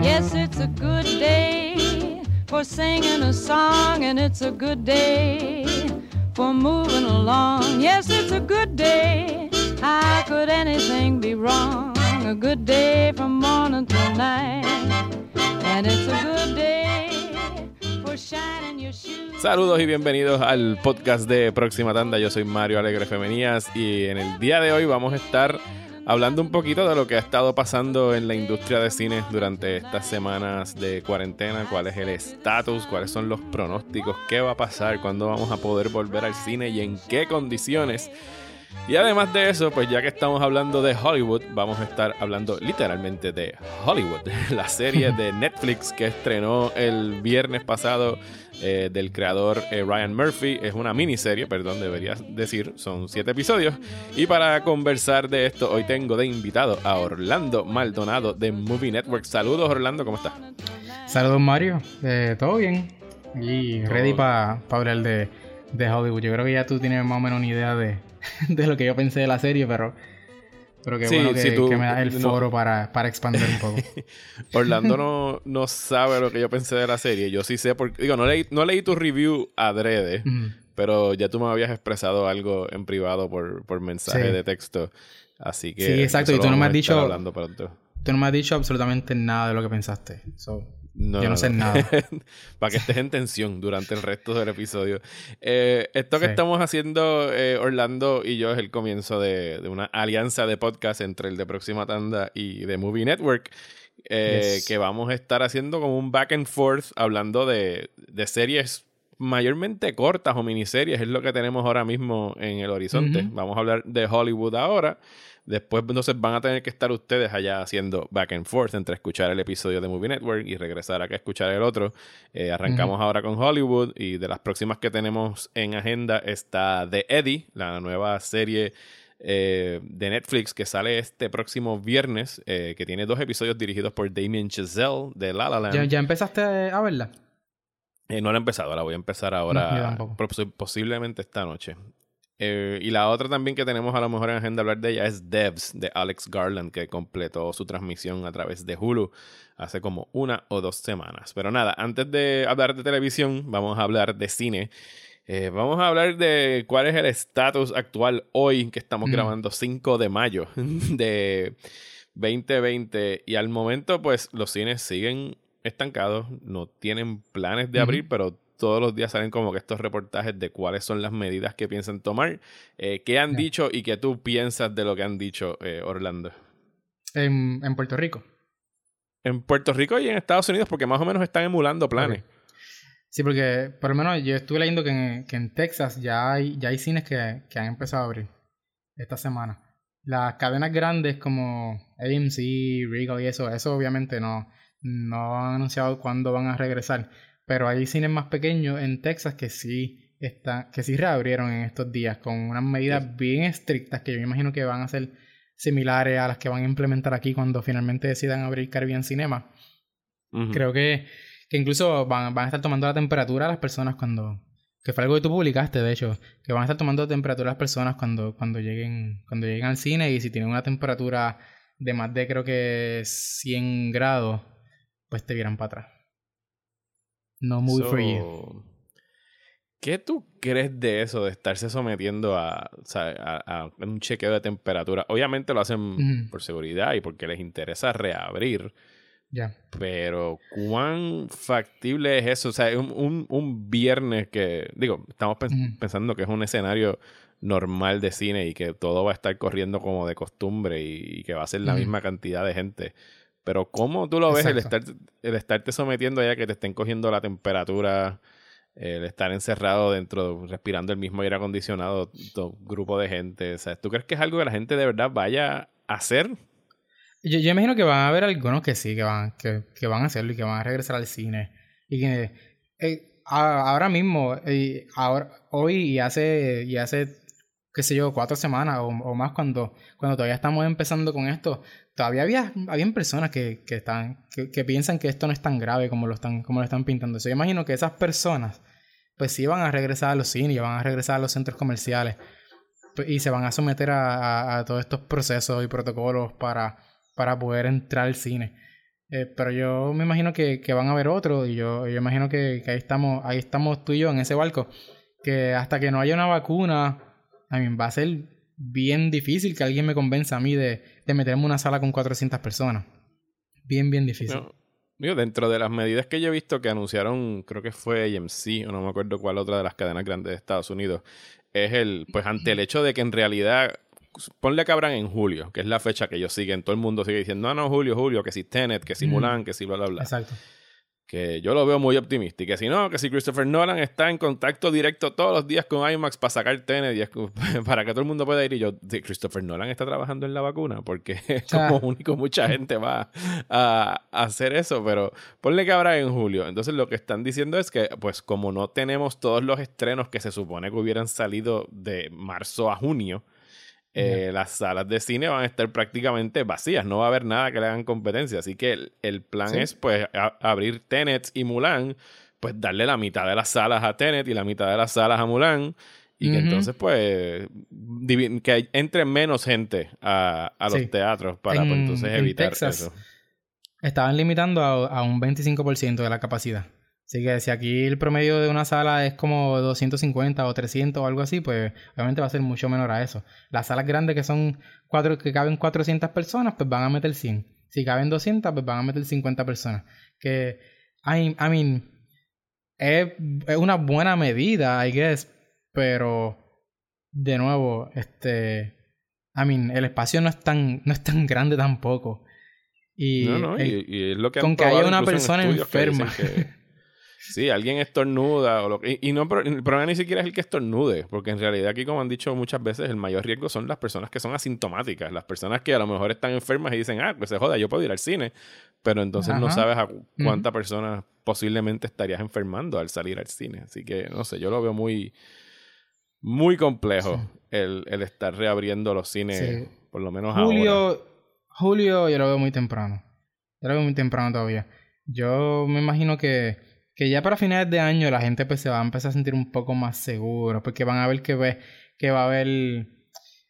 Yes, it's a good day for singing a song, and it's a good day for moving along. Yes, it's a good day. How could anything be wrong? A good day from morning till night, and it's a good day Saludos y bienvenidos al podcast de Próxima Tanda. Yo soy Mario Alegre Femenías y en el día de hoy vamos a estar hablando un poquito de lo que ha estado pasando en la industria de cine durante estas semanas de cuarentena, cuál es el estatus, cuáles son los pronósticos, qué va a pasar, cuándo vamos a poder volver al cine y en qué condiciones. Y además de eso, pues ya que estamos hablando de Hollywood, vamos a estar hablando literalmente de Hollywood, la serie de Netflix que estrenó el viernes pasado eh, del creador eh, Ryan Murphy. Es una miniserie, perdón, debería decir, son siete episodios. Y para conversar de esto, hoy tengo de invitado a Orlando Maldonado de Movie Network. Saludos, Orlando, ¿cómo estás? Saludos Mario, Eh, todo bien. Y ready para hablar de, de Hollywood. Yo creo que ya tú tienes más o menos una idea de, de lo que yo pensé de la serie, pero, pero qué Sí, bueno que, si tú- que me das el no. foro para, para expandir un poco. Orlando no, no sabe lo que yo pensé de la serie. Yo sí sé, porque, digo, no leí, no leí tu review adrede, Ujú. pero ya tú me habías expresado algo en privado por, por mensaje Sí. de texto. Así que. Sí, exacto, y tú no me has dicho-. Tú no me has dicho absolutamente nada de lo que pensaste. So, No, Yo no sé nada. Para que estés en tensión durante el resto del episodio. Eh, esto que Sí. estamos haciendo, eh, Orlando y yo, es el comienzo de, de una alianza de podcast entre el de Próxima Tanda y de Movie Network. eh, Yes. Que vamos a estar haciendo como un back and forth hablando de, de series mayormente cortas o miniseries. Es lo que tenemos ahora mismo en el horizonte. Vamos a hablar de Hollywood ahora. Después, entonces, van a tener que estar ustedes allá haciendo back and forth entre escuchar el episodio de Movie Network y regresar acá a escuchar el otro. Eh, arrancamos ahora con Hollywood y de las próximas que tenemos en agenda está The Eddie, la nueva serie eh, de Netflix que sale este próximo viernes, eh, que tiene dos episodios dirigidos por Damien Chazelle de La La Land. ¿ya, ya empezaste a verla? No la he empezado, la voy a empezar ahora, posiblemente esta noche. Eh, y la otra también que tenemos a lo mejor en agenda hablar de ella es Devs de Alex Garland, que completó su transmisión a través de Hulu hace como una o dos semanas. Pero nada, antes de hablar de televisión, vamos a hablar de cine. Eh, vamos a hablar de cuál es el estatus actual hoy que estamos Mm. grabando 5 de mayo de 2020 y al momento pues los cines siguen estancados, no tienen planes de abrir, pero todos los días salen como que estos reportajes de cuáles son las medidas que piensan tomar, eh, qué han dicho y qué tú piensas de lo que han dicho eh, Orlando. En, en Puerto Rico. En Puerto Rico y en Estados Unidos, porque más o menos están emulando planes. Sí, porque por lo menos yo estuve leyendo que en, que en Texas ya hay, ya hay cines que, que han empezado a abrir esta semana. Las cadenas grandes como AMC, Regal y eso, eso obviamente no, no han anunciado cuándo van a regresar. Pero hay cines más pequeños en Texas que sí están, que sí reabrieron en estos días con unas medidas bien estrictas que yo me imagino que van a ser similares a las que van a implementar aquí cuando finalmente decidan abrir Caribbean Cinema. Creo que, que incluso van, van a estar tomando la temperatura a las personas cuando... Que fue algo que tú publicaste, de hecho. Que van a estar tomando la temperatura a las personas cuando, cuando, lleguen, cuando lleguen al cine y si tienen una temperatura de más de creo que 100 grados, pues te vieran para atrás. No movie for you. So, ¿Qué tú crees de eso, de estarse sometiendo a, o sea, a- a un chequeo de temperatura? Obviamente lo hacen por seguridad y porque les interesa reabrir, Ya. pero ¿cuán factible es eso? O sea, un, un, un viernes que, digo, estamos pens- pensando que es un escenario normal de cine y que todo va a estar corriendo como de costumbre y, y que va a ser la misma cantidad de gente. Pero ¿cómo tú lo ves el, estar, el estarte sometiendo allá que te estén cogiendo la temperatura, el estar encerrado dentro, respirando el mismo aire acondicionado, todo grupo de gente? O sea, ¿Tú crees que es algo que la gente de verdad vaya a hacer? Yo, yo imagino que van a haber algunos que sí, que van, que, que van a hacerlo y que van a regresar al cine. Y que eh, a- ahora mismo, eh, ahora, hoy y hace, y hace, qué sé yo, cuatro semanas o, o más cuando, cuando todavía estamos empezando con esto, todavía había, personas que, que están, que, que piensan que esto no es tan grave como lo están, como lo están pintando. Yo imagino que esas personas, pues sí van a regresar a los cines van a regresar a los centros comerciales. y se van a someter a, todos estos procesos y protocolos para, para poder entrar al cine. Eh, pero yo me imagino que, van a haber otros y yo, yo imagino que, ahí estamos ahí estamos tú y yo en ese barco. Que hasta que no haya una vacuna, a va a ser bien difícil que alguien me convenza a mí de, de meterme en una sala con 400 personas. Bien, bien difícil. dentro de las medidas que yo he visto que anunciaron, creo que fue AMC, o no me acuerdo cuál otra de las cadenas grandes de Estados Unidos, es el, pues ante el hecho de que en realidad, ponle que abran en julio, que es la fecha que ellos siguen, todo el mundo sigue diciendo, no, no, julio, julio, que si Tenet, que si Mulan, que si bla, bla, bla. Exacto que yo lo veo muy optimista. Y que si no, que si Christopher Nolan está en contacto directo todos los días con IMAX para sacar Tenet para que todo el mundo pueda ir. Y yo, Christopher Nolan está trabajando en la vacuna porque como único mucha gente va a, hacer eso. Pero ponle que habrá en julio. Entonces lo que están diciendo es que, pues como no tenemos todos los estrenos que se supone que hubieran salido de marzo a junio, eh, las salas de cine van a estar prácticamente vacías, no va a haber nada que le hagan competencia. Así que el, plan es pues abrir Tenet y Mulan, pues darle la mitad de las salas a Tenet y la mitad de las salas a Mulan. Y que entonces, pues, que entre menos gente a, los teatros para pues, entonces evitar eso. Estaban limitando a, a un 25% de la capacidad. Así que si aquí el promedio de una sala es como 250 o 300 o algo así, pues obviamente va a ser mucho menor a eso. Las salas grandes que son cuatro, que caben 400 personas, pues van a meter 100. Si caben 200, pues van a meter 50 personas. Que, I, mean, es, es una buena medida, I guess, pero de nuevo, este, I mean, el espacio no es tan, no es tan grande tampoco. Y, no, no, y, es lo que con que haya una persona enferma. Sí, alguien estornuda o lo y, no el problema ni siquiera es el que estornude, porque en realidad aquí como han dicho muchas veces el mayor riesgo son las personas que son asintomáticas, las personas que a lo mejor están enfermas y dicen, "Ah, pues se joda, yo puedo ir al cine", pero entonces no sabes a cuánta persona posiblemente estarías enfermando al salir al cine, así que no sé, yo lo veo muy muy complejo el, el, estar reabriendo los cines por lo menos Julio, Julio yo lo veo muy temprano. Yo lo veo muy temprano todavía. Yo me imagino que que ya para finales de año la gente pues se va a empezar a sentir un poco más seguro, porque van a ver que, ve, que va a haber,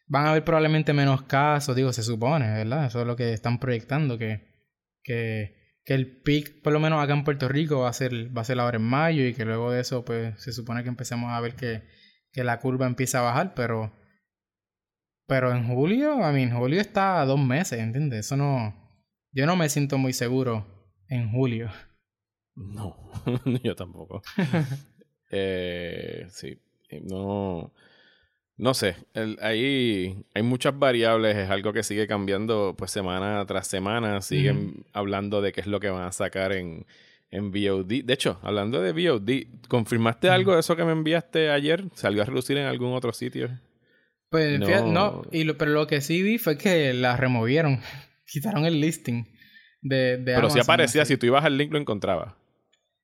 van a haber probablemente menos casos, digo, se supone, ¿verdad? Eso es lo que están proyectando, que, que, que el pic, por lo menos acá en Puerto Rico, va a ser, va a ser ahora en mayo y que luego de eso pues se supone que empecemos a ver que, que la curva empieza a bajar, pero... Pero en julio, a mí, julio está a dos meses, ¿entiendes? Eso no... Yo no me siento muy seguro en julio. No, yo tampoco. eh, sí, no. No sé, hay, hay muchas variables, es algo que sigue cambiando pues semana tras semana, siguen hablando de qué es lo que van a sacar en, en VOD. De hecho, hablando de VOD, ¿confirmaste algo de eso que me enviaste ayer? ¿Salió a relucir en algún otro sitio? Pues no, y lo, pero lo que sí vi fue que la removieron, quitaron el listing de, de Pero si aparecía, si tú ibas al link lo encontrabas.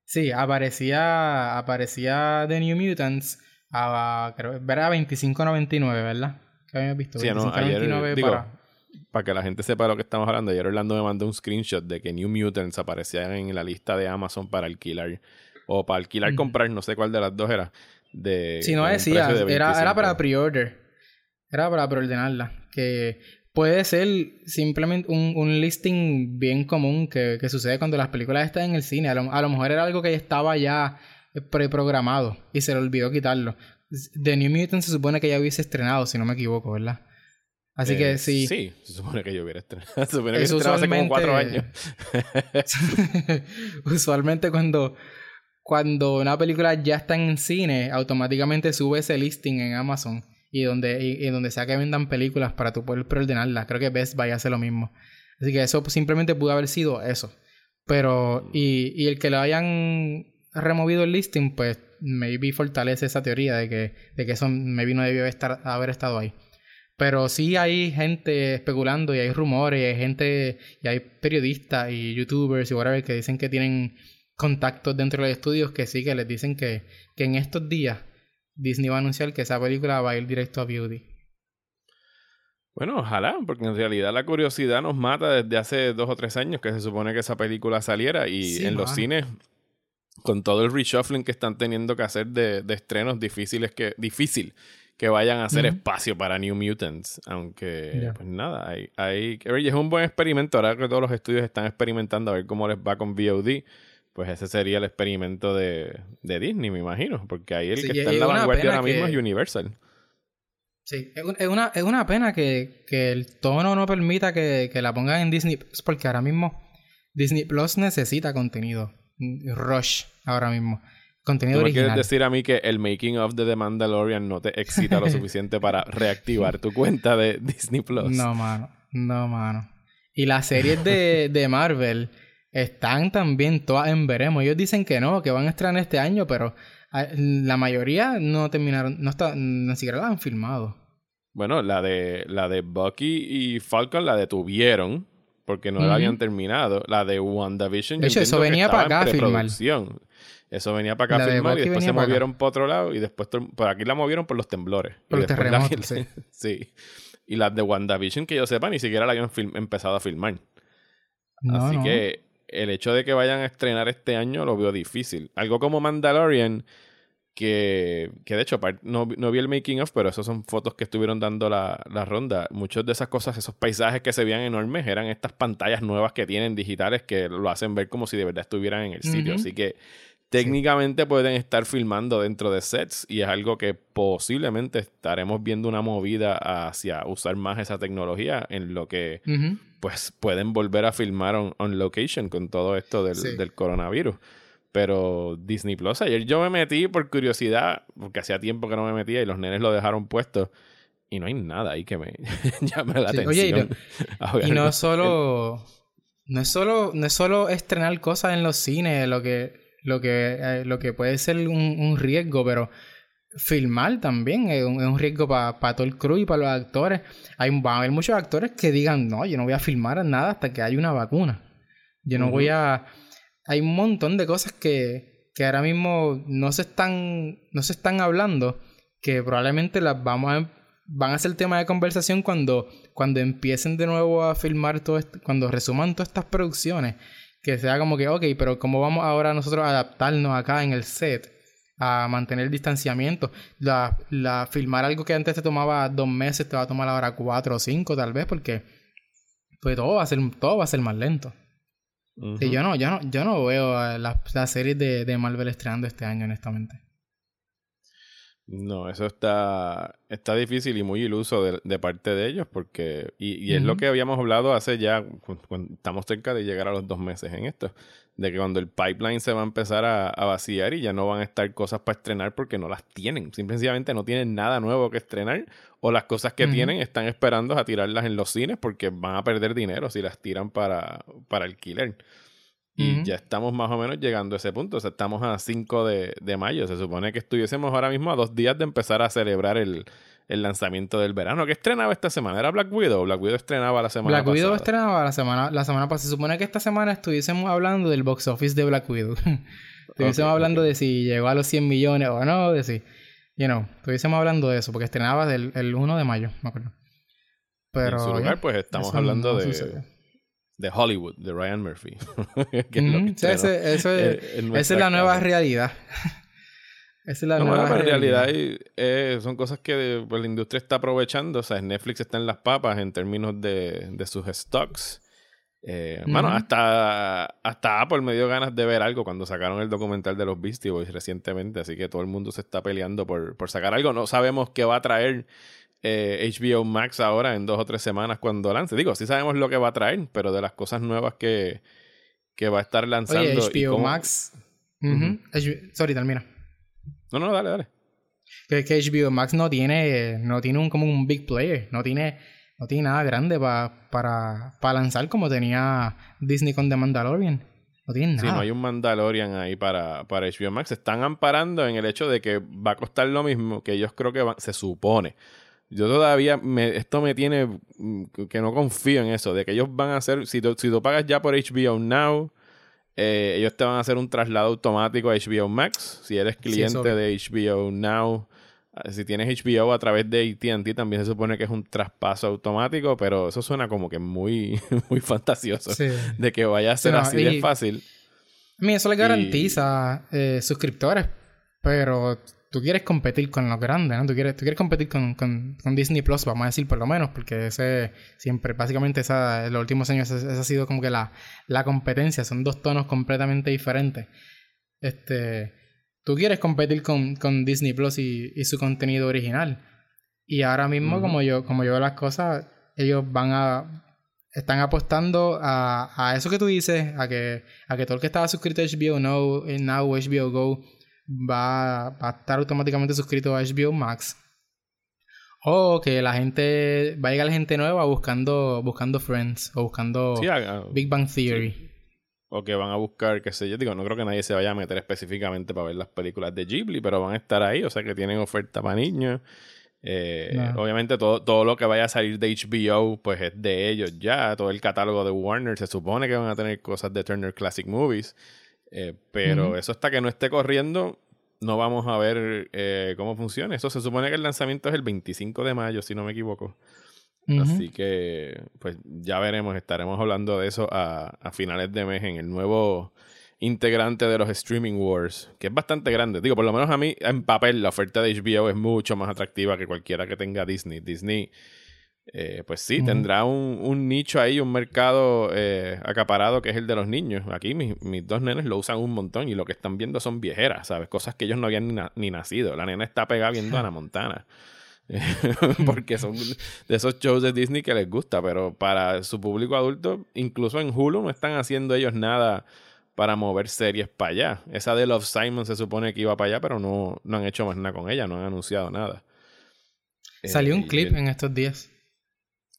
Sí, aparecía, aparecía The New Mutants a, creo, era 25.99, ¿verdad? Que habíamos visto. Sí, no, ayer, para... para que la gente sepa de lo que estamos hablando, ayer Orlando me mandó un screenshot de que New Mutants aparecía en la lista de Amazon para alquilar. O para alquilar, comprar, no sé cuál de las dos era. De, sí, no decía, era, era para pre-order. Era para preordenarla. Que puede ser simplemente un, un listing bien común que, que, sucede cuando las películas están en el cine. A lo, a lo mejor era algo que estaba ya preprogramado y se le olvidó quitarlo. The New Mutant se supone que ya hubiese estrenado, si no me equivoco, ¿verdad? Así que eh, sí. Sí, se supone que yo hubiera estrenado. Se supone que estrenado hace como cuatro años. usualmente cuando, cuando una película ya está en cine, automáticamente sube ese listing en Amazon y donde, y, donde sea que vendan películas para tú poder preordenarlas. Creo que Best Buy hace lo mismo. Así que eso simplemente pudo haber sido eso. Pero, y, y el que lo hayan removido el listing, pues maybe fortalece esa teoría de que, de que eso maybe no debió estar, haber estado ahí. Pero sí hay gente especulando y hay rumores y hay gente y hay periodistas y youtubers y whatever que dicen que tienen contactos dentro de los estudios que sí que les dicen que, que en estos días Disney va a anunciar que esa película va a ir directo a Beauty. Bueno, ojalá, porque en realidad la curiosidad nos mata desde hace dos o tres años que se supone que esa película saliera y en los cines, con todo el reshuffling que están teniendo que hacer de, estrenos difíciles que, difícil que vayan a hacer espacio para New Mutants. Aunque, pues nada, hay, hay es un buen experimento. Ahora que todos los estudios están experimentando a ver cómo les va con VOD, pues ese sería el experimento de, Disney, me imagino. Porque ahí el que está en la vanguardia ahora mismo es Universal. Sí, es, una, es una pena que, el tono no permita que, que la pongan en Disney, porque ahora mismo Disney Plus necesita contenido. Rush, ahora mismo. Contenido ¿Tú quieres decir a mí que el making of de The Mandalorian no te excita lo suficiente para reactivar tu cuenta de Disney Plus? No, mano. No, mano. Y las series de, de Marvel están también todas en veremos. Ellos dicen que no, que van a estrenar este año, pero ah, la mayoría no terminaron, no está, ni siquiera la han filmado. Bueno, la de la de Bucky y Falcon la detuvieron porque no la habían terminado. La de WandaVision. De hecho, eso venía para acá a filmar. Eso venía para acá a filmar y después se movieron para otro lado y después por aquí la movieron por los temblores. Por los terremotos, sí. sí. Y las de WandaVision, que yo sepa, ni siquiera la habían empezado a filmar. Así que el hecho de que vayan a estrenar este año lo veo difícil. Algo como Mandalorian, que, que de hecho no, no, vi el making of, pero esas son fotos que estuvieron dando la, la ronda. Muchas de esas cosas, esos paisajes que se veían enormes, eran estas pantallas nuevas que tienen digitales que lo hacen ver como si de verdad estuvieran en el sitio. Así que técnicamente pueden estar filmando dentro de sets y es algo que posiblemente estaremos viendo una movida hacia usar más esa tecnología en lo que pues pueden volver a filmar on, location con todo esto del, coronavirus. Pero Disney Plus, ayer yo me metí por curiosidad, porque hacía tiempo que no me metía y los nenes lo dejaron puesto. Y no hay nada ahí que me llame la atención. Oye, y no, solo, no es solo. No es solo estrenar cosas en los cines, lo que lo que, eh, lo que puede ser un, riesgo, pero filmar también es un, riesgo para todo el crew y para los actores. Hay, van a haber muchos actores que digan, no, yo no voy a filmar nada hasta que haya una vacuna. Yo no voy a... Hay un montón de cosas que, que ahora mismo no se están, no se están hablando, que probablemente las vamos a, van a ser tema de conversación cuando, cuando empiecen de nuevo a filmar todo esto, cuando resuman todas estas producciones que sea como que, ok, pero ¿cómo vamos ahora nosotros a adaptarnos acá en el set? A mantener el distanciamiento. La, la, filmar algo que antes te tomaba dos meses, te va a tomar ahora cuatro o cinco tal vez, porque pues todo va a ser, todo va a ser más lento. y yo no, yo no, yo no veo las la series de, de Marvel estrenando este año, honestamente. No, eso está, está difícil y muy iluso de, parte de ellos porque, y, es lo que habíamos hablado hace ya, estamos cerca de llegar a los dos meses en esto, de que cuando el pipeline se va a empezar a, vaciar y ya no van a estar cosas para estrenar porque no las tienen, simplemente no tienen nada nuevo que estrenar o las cosas que tienen están esperando a tirarlas en los cines porque van a perder dinero si las tiran para, para alquiler. Y ya estamos más o menos llegando a ese punto. O sea, estamos a 5 de, de, mayo. Se supone que estuviésemos ahora mismo a dos días de empezar a celebrar el, el lanzamiento del verano. ¿Qué estrenaba esta semana? ¿Era Black Widow? Black Widow estrenaba la semana Black Widow estrenaba la semana, la semana pasada. Se supone que esta semana estuviésemos hablando del box office de Black Widow. estuviésemos hablando de si llegó a los 100 millones o no, de si... You know, estuviésemos hablando de eso, porque estrenaba del, el 1 de mayo, me acuerdo. Pero... En su lugar, pues estamos hablando de de Hollywood, de Ryan Murphy. esa es la nueva realidad. Esa es la, nueva, realidad. y, eh, son cosas que pues, la industria está aprovechando. O sea, Netflix está en las papas en términos de, de sus stocks. Eh, Bueno, hasta, hasta Apple me dio ganas de ver algo cuando sacaron el documental de los Beastie Boys recientemente. Así que todo el mundo se está peleando por, por sacar algo. No sabemos qué va a traer HBO eh, Max ahora en dos o tres semanas cuando lance. Digo, sí sabemos lo que va a traer, pero de las cosas nuevas que, que va a estar lanzando. Oye, HBO Max. Sorry, termina. No, no, dale, dale. Que, que HBO Max no tiene, no tiene un, como un big player, no tiene, no tiene nada grande para, para lanzar como tenía Disney con The Mandalorian. No tiene nada. Sí, no hay un Mandalorian ahí para, para HBO Max. Se están amparando en el hecho de que va a costar lo mismo que ellos creo que se supone yo todavía, me, esto me tiene mm, que no confío en eso, de que ellos van a hacer, si tú, si tú pagas ya por HBO Now, eh, ellos te van a hacer un traslado automático a HBO Max. Si eres cliente de HBO Now, ah, si tienes HBO a través de ATT, también se supone que es un traspaso automático, pero eso suena como que muy, muy fantasioso de que vaya a ser así de fácil. A mí eso le garantiza eh, suscriptores, pero tú quieres competir con los grandes, ¿no? Tú quieres, tú quieres competir con, con, con, Disney Plus, vamos a decir por lo menos, porque ese siempre, básicamente esa, en los últimos años esa, ha sido como que la, la competencia, son dos tonos completamente diferentes. Este, tú quieres competir con, con Disney Plus y, y, su contenido original. Y ahora mismo, como yo, como yo veo las cosas, ellos van a están apostando a, a, eso que tú dices, a que, a que todo el que estaba suscrito a HBO Now, Now HBO Go va, va, a estar automáticamente suscrito a HBO Max. O que la gente, va a llegar gente nueva buscando, buscando Friends o buscando Big Bang Theory. O que van a buscar, qué sé yo, digo, no creo que nadie se vaya a meter específicamente para ver las películas de Ghibli, pero van a estar ahí, o sea que tienen oferta para niños. Eh, obviamente todo, todo lo que vaya a salir de HBO pues es de ellos ya. Todo el catálogo de Warner se supone que van a tener cosas de Turner Classic Movies. Eh, pero eso hasta que no esté corriendo no vamos a ver eh, cómo funciona. Eso se supone que el lanzamiento es el 25 de mayo, si no me equivoco. Así que pues ya veremos, estaremos hablando de eso a, a finales de mes en el nuevo integrante de los streaming wars, que es bastante grande. Digo, por lo menos a mí, en papel, la oferta de HBO es mucho más atractiva que cualquiera que tenga Disney. Disney, eh, pues sí, tendrá un, un, nicho ahí, un mercado eh, acaparado que es el de los niños. Aquí mis, mis, dos nenes lo usan un montón y lo que están viendo son viejeras, ¿sabes? Cosas que ellos no habían ni, ni nacido. La nena está pegada viendo a Ana Montana. porque son de esos shows de Disney que les gusta, pero para su público adulto, incluso en Hulu no están haciendo ellos nada para mover series para allá. Esa de Love Simon se supone que iba para allá, pero no, no han hecho más nada con ella, no han anunciado nada. Salió un eh, clip en estos días.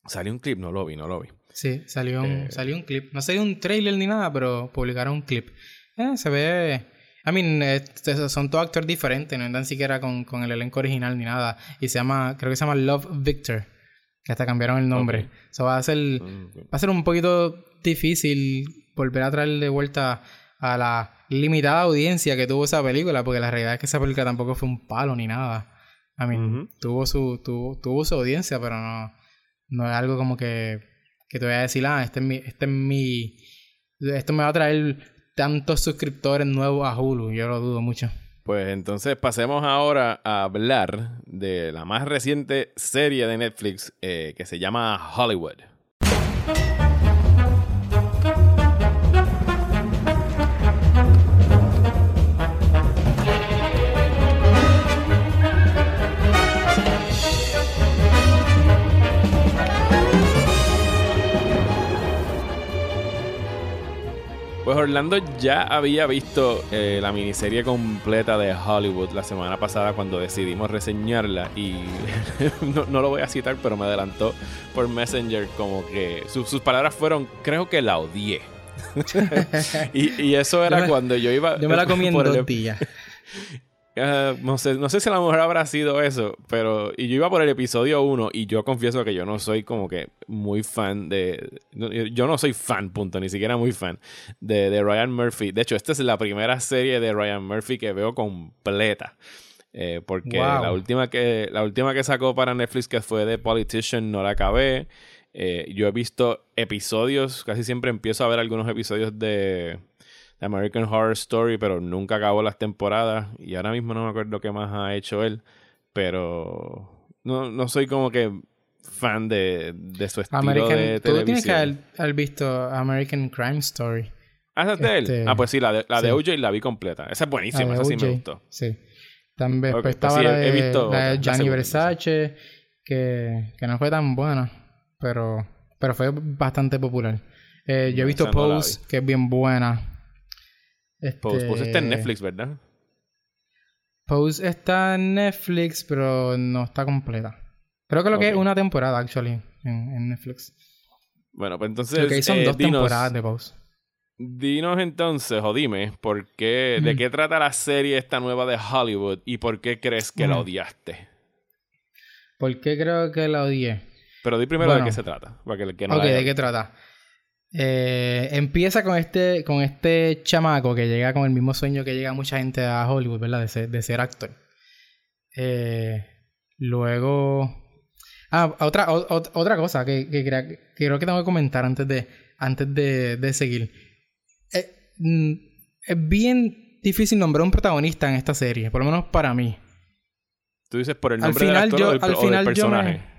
Salió un clip, no lo vi, no lo vi. Sí, salió un, eh, salió un clip. No salió un trailer ni nada, pero publicaron un clip. Eh, se ve. I mean, son todos actores diferentes, no andan siquiera con, con, el elenco original ni nada. Y se llama, creo que se llama Love Victor. Que hasta cambiaron el nombre. Eso va a ser. Mm, va a ser un poquito difícil volver a traer de vuelta a la limitada audiencia que tuvo esa película, porque la realidad es que esa película tampoco fue un palo ni nada. A mí, tuvo, su, tuvo, su audiencia, pero no, no es algo como que, que te voy a decir, ah, este es mi, este es mi, esto me va a traer tantos suscriptores nuevos a Hulu, yo lo dudo mucho. Pues entonces pasemos ahora a hablar de la más reciente serie de Netflix eh, que se llama Hollywood. Orlando ya había visto eh, la miniserie completa de Hollywood la semana pasada cuando decidimos reseñarla y no, lo voy a citar, pero me adelantó por Messenger como que sus palabras fueron, creo que la odié. y, eso era cuando yo iba... Yo me la comí en dos días. no, sé, no sé si a lo mejor habrá sido eso, pero y yo iba por el episodio 1 y yo confieso que yo no soy como que muy fan de... Yo no soy fan, punto, ni siquiera muy fan de, de Ryan Murphy. De hecho, esta es la primera serie de Ryan Murphy que veo completa. Eh, porque la, última que, la última que sacó para Netflix, que fue de Politician, no la acabé. Eh, yo he visto episodios, casi siempre empiezo a ver algunos episodios de American Horror Story, pero nunca acabó las temporadas y ahora mismo no me acuerdo qué más ha hecho él, pero no, no soy como que fan de, de su estilo de televisión. Tú tienes que haber, visto American Crime Story. ¿Ah, es de él? Este, ah, pues sí, la de, la de OJ la vi completa. Esa es buenísima, esa sí me gustó. Sí. También pues estaba la, de, Gianni Versace, que, que no fue tan buena, pero, pero fue bastante popular. Eh, yo he visto Pose, que es bien buena. Este... Pose, está en Netflix, ¿verdad? Pose está en Netflix, pero no está completa. Creo que lo que es una temporada, actually, en, Netflix. Bueno, pues entonces. que son eh, dos temporadas de Pose. Dinos entonces, o dime, ¿por qué, ¿de qué trata la serie esta nueva de Hollywood y por qué crees que la odiaste? ¿Por qué creo que la odié? Pero di primero de qué se trata. Para que, que no ok, ¿de qué trata? Eh, empieza con este, con este chamaco que llega con el mismo sueño que llega mucha gente a Hollywood, ¿verdad? De ser, de ser actor. Eh, luego. Ah, otra, otra cosa que, que, creo que tengo que comentar antes de, antes de, seguir. Eh, mm, es bien difícil nombrar un protagonista en esta serie, por lo menos para mí. Tú dices por el nombre del actor o del, al final personaje.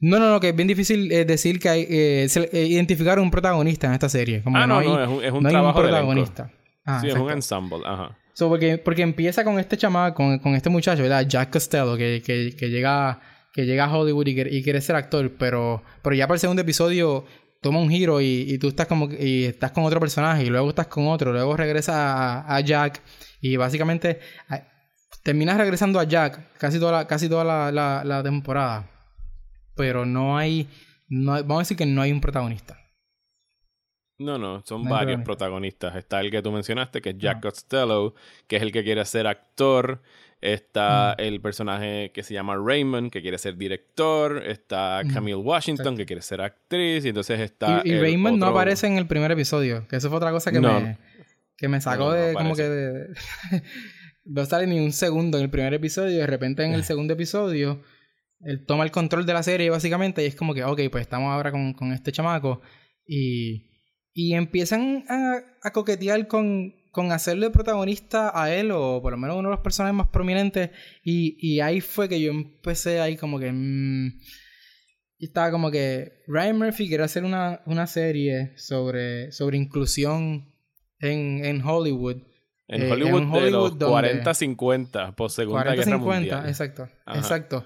No, no, no, que es bien difícil eh, decir que hay, eh, eh, identificar un protagonista en esta serie. Como ah, no, no, es un, es un trabajo protagonista. Ah, sí, es un ensemble, ajá. So, porque, porque empieza con este chamaco, con, con este muchacho, ¿verdad? Jack Costello, que, que, que llega que llega a Hollywood y, y, quiere ser actor, pero, pero ya para el segundo episodio toma un giro y, y, tú estás como y estás con otro personaje y luego estás con otro, luego regresas a, a Jack y básicamente terminas regresando a Jack casi toda la, casi toda la, la, temporada. Pero no hay, no vamos a decir que no hay un protagonista. No, no, son varios protagonistas. Está el que tú mencionaste, que es Jack Costello, que es el que quiere ser actor. Está el personaje que se llama Raymond, que quiere ser director. Está Camille Washington, que quiere ser actriz. Y entonces está. Y, Raymond no aparece en el primer episodio, que eso fue otra cosa que me. Que me sacó de. como que de. no sale ni un segundo en el primer episodio. Y de repente en el segundo episodio. Él toma el control de la serie, básicamente. Y es como que, ok, pues estamos ahora con, con este chamaco. Y. Y empiezan a, a coquetear con, con hacerle protagonista a él, o por lo menos uno de los personajes más prominentes, y, y ahí fue que yo empecé ahí como que... Mmm, estaba como que Ryan Murphy quiere hacer una, una serie sobre, sobre inclusión en, en Hollywood. En eh, Hollywood, de los 40-50, por Segunda 40, Guerra 50, Mundial. exacto, exacto.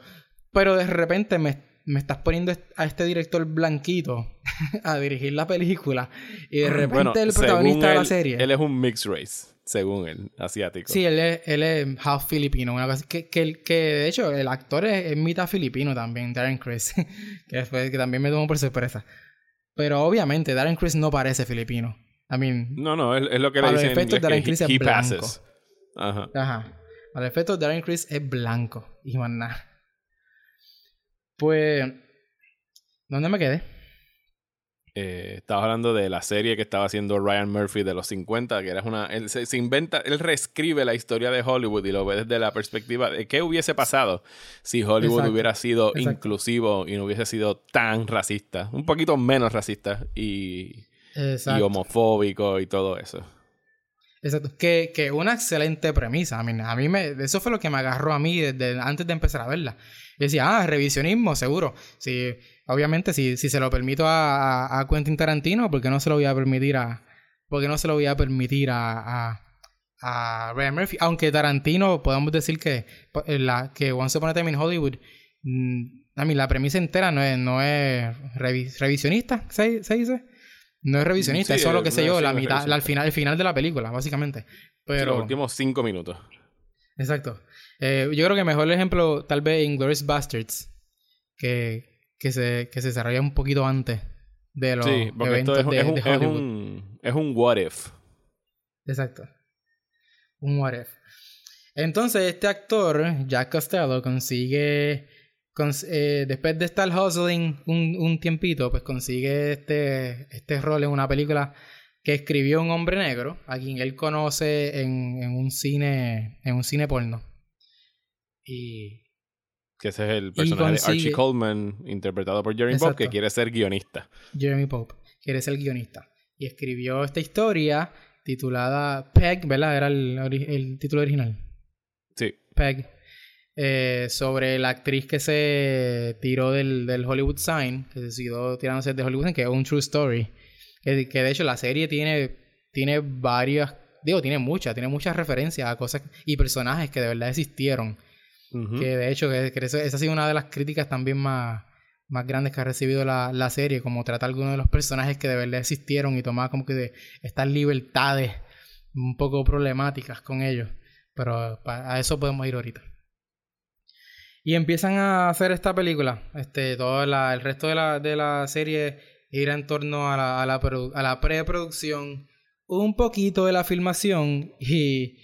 Pero de repente me me estás poniendo a este director blanquito a dirigir la película y de repente el protagonista de la serie. Él es un mixed race, según él, asiático. Sí, él es, él es half filipino. Una cosa, que, que, que, de hecho el actor es, mitad filipino también, Darren Criss, que, que también me tomó por sorpresa. Pero obviamente Darren Criss no parece filipino. I mean, no, no, es, lo que le dicen en inglés, Darren Criss es blanco. Ajá. Ajá. Al efecto, Darren Criss es blanco. Y más nada. Pues, ¿dónde me quedé? Eh, estaba hablando de la serie que estaba haciendo Ryan Murphy de los 50, que era una. Él se, inventa, él reescribe la historia de Hollywood y lo ve desde la perspectiva de qué hubiese pasado si Hollywood hubiera sido inclusivo y no hubiese sido tan racista, un poquito menos racista y, y homofóbico y todo eso. Exacto. Que, que una excelente premisa. A mí, a mí me, eso fue lo que me agarró a mí desde antes de empezar a verla. Yo decía, ah, revisionismo, seguro. Si, obviamente, si, si se lo permito a, a, Quentin Tarantino, ¿por qué no se lo voy a permitir a. porque no se lo voy a permitir a, a, a Ryan Murphy? Aunque Tarantino, podemos decir que, eh, la, que Once Upon a Time in Hollywood. Mm, a mí la premisa entera no es, no es revisionista, ¿se, ¿se dice? No es revisionista, es solo, que sé yo, la mitad, al final, el final de la película, básicamente. Pero... los últimos cinco minutos. Exacto. Eh, yo creo que mejor el ejemplo, tal vez, Inglourious Bastards, que, que, se, que se desarrolla un poquito antes de los sí, eventos es, de, es, un, Es un, es un what if. Exacto. Un what if. Entonces, este actor, Jack Costello, consigue eh, después de estar hustling un, un, tiempito, pues consigue este, este rol en una película que escribió un hombre negro, a quien él conoce en, en un cine, en un cine porno. Y que ese es el personaje de Archie Coleman, interpretado por Jeremy Pope, que quiere ser guionista. Jeremy Pope, quiere ser guionista. Y escribió esta historia titulada Peg, ¿verdad? Era el, el título original. Sí. Peg. Eh, sobre la actriz que se tiró del, del Hollywood Sign, que decidió tirándose de Hollywood Sign, que es un true story. Que, que, de hecho la serie tiene, tiene varias, digo, tiene muchas, tiene muchas referencias a cosas y personajes que de verdad existieron. Que de hecho, que, esa ha sido una de las críticas también más, más grandes que ha recibido la, la serie, como trata algunos de los personajes que de verdad existieron y tomar como que de estas libertades un poco problemáticas con ellos. Pero a eso podemos ir ahorita. Y empiezan a hacer esta película. Este, todo el resto de la, de la serie irá en torno a la, a la, a la preproducción, un poquito de la filmación y,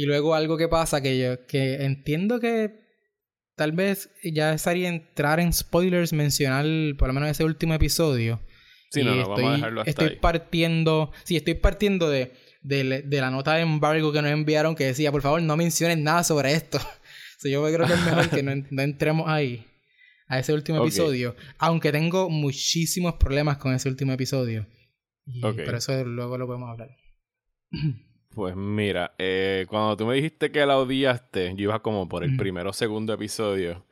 y luego algo que pasa que yo que entiendo que tal vez ya estaría entrar en spoilers mencionar por lo menos ese último episodio. Sí, no, no, vamos a dejarlo hasta estoy partiendo, sí, estoy partiendo de, de, de, la nota de embargo que nos enviaron que decía, por favor, no menciones nada sobre esto yo creo que es mejor que no, entremos ahí, a ese último episodio. Aunque tengo muchísimos problemas con ese último episodio. Pero eso luego lo podemos hablar. Pues mira, eh, cuando tú me dijiste que la odiaste, yo iba como por el primero o segundo episodio.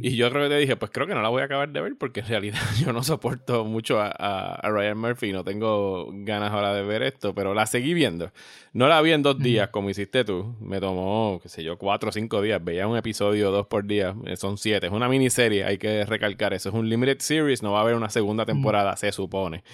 Y yo creo que te dije, pues creo que no la voy a acabar de ver porque en realidad yo no soporto mucho a, Ryan Murphy y no tengo ganas ahora de ver esto, pero la seguí viendo. No la vi en dos días como hiciste tú. Me tomó, qué sé yo, cuatro o cinco días. Veía un episodio dos por día. Eh, son siete. Es una miniserie, hay que recalcar eso. Es un limited series, no va a haber una segunda temporada, se supone.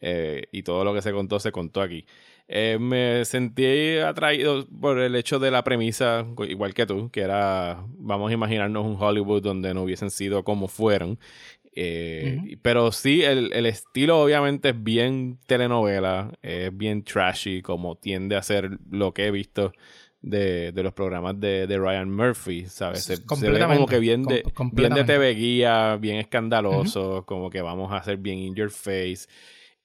Eh, y todo lo que se contó se contó aquí. Eh, me sentí atraído por el hecho de la premisa, igual que tú, que era, vamos a imaginarnos un Hollywood donde no hubiesen sido como fueron. Eh, pero sí, el, estilo obviamente es bien telenovela, es bien trashy, como tiende a ser lo que he visto de, los programas de, Ryan Murphy, ¿sabes? Se, ve como que bien de, bien de TV guía, bien escandaloso, como que vamos a hacer bien in your face.